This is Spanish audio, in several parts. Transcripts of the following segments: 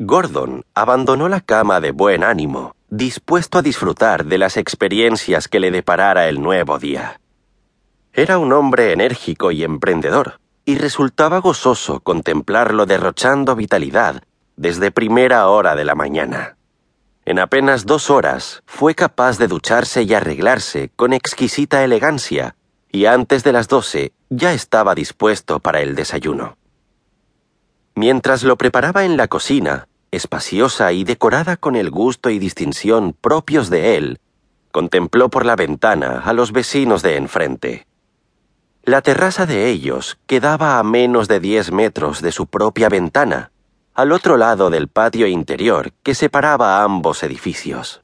Gordon abandonó la cama de buen ánimo, dispuesto a disfrutar de las experiencias que le deparara el nuevo día. Era un hombre enérgico y emprendedor, y resultaba gozoso contemplarlo derrochando vitalidad desde primera hora de la mañana. En apenas dos horas fue capaz de ducharse y arreglarse con exquisita elegancia, y antes de las doce ya estaba dispuesto para el desayuno. Mientras lo preparaba en la cocina, espaciosa y decorada con el gusto y distinción propios de él, contempló por la ventana a los vecinos de enfrente. La terraza de ellos quedaba a menos de diez metros de su propia ventana, al otro lado del patio interior que separaba ambos edificios.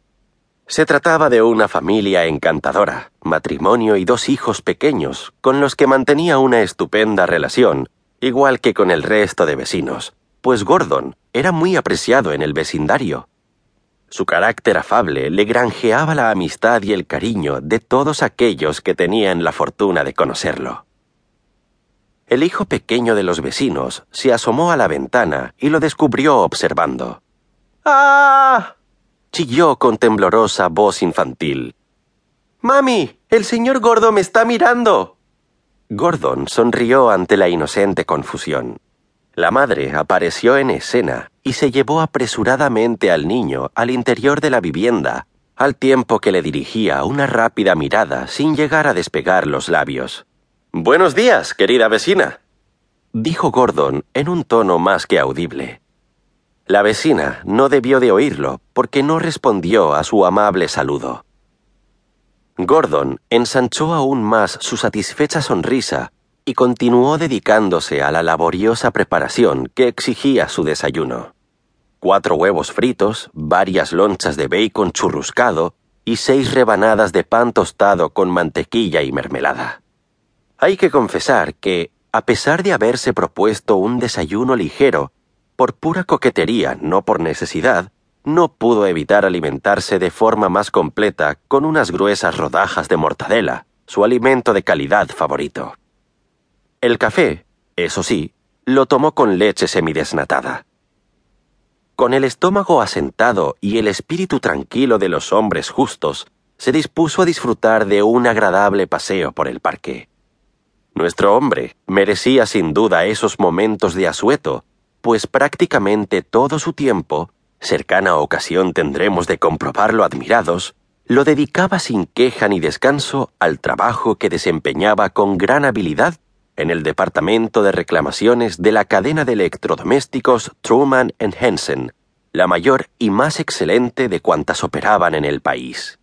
Se trataba de una familia encantadora, matrimonio y dos hijos pequeños, con los que mantenía una estupenda relación igual que con el resto de vecinos, pues Gordon era muy apreciado en el vecindario. Su carácter afable le granjeaba la amistad y el cariño de todos aquellos que tenían la fortuna de conocerlo. El hijo pequeño de los vecinos se asomó a la ventana y lo descubrió observando. ¡Ah! chilló con temblorosa voz infantil. Mami, el señor Gordo me está mirando. Gordon sonrió ante la inocente confusión. La madre apareció en escena y se llevó apresuradamente al niño al interior de la vivienda, al tiempo que le dirigía una rápida mirada sin llegar a despegar los labios. Buenos días, querida vecina, dijo Gordon en un tono más que audible. La vecina no debió de oírlo porque no respondió a su amable saludo. Gordon ensanchó aún más su satisfecha sonrisa y continuó dedicándose a la laboriosa preparación que exigía su desayuno. Cuatro huevos fritos, varias lonchas de bacon churruscado y seis rebanadas de pan tostado con mantequilla y mermelada. Hay que confesar que, a pesar de haberse propuesto un desayuno ligero, por pura coquetería, no por necesidad, no pudo evitar alimentarse de forma más completa con unas gruesas rodajas de mortadela, su alimento de calidad favorito. El café, eso sí, lo tomó con leche semidesnatada. Con el estómago asentado y el espíritu tranquilo de los hombres justos, se dispuso a disfrutar de un agradable paseo por el parque. Nuestro hombre merecía sin duda esos momentos de asueto, pues prácticamente todo su tiempo cercana ocasión tendremos de comprobarlo admirados, lo dedicaba sin queja ni descanso al trabajo que desempeñaba con gran habilidad en el departamento de reclamaciones de la cadena de electrodomésticos Truman Hansen, la mayor y más excelente de cuantas operaban en el país.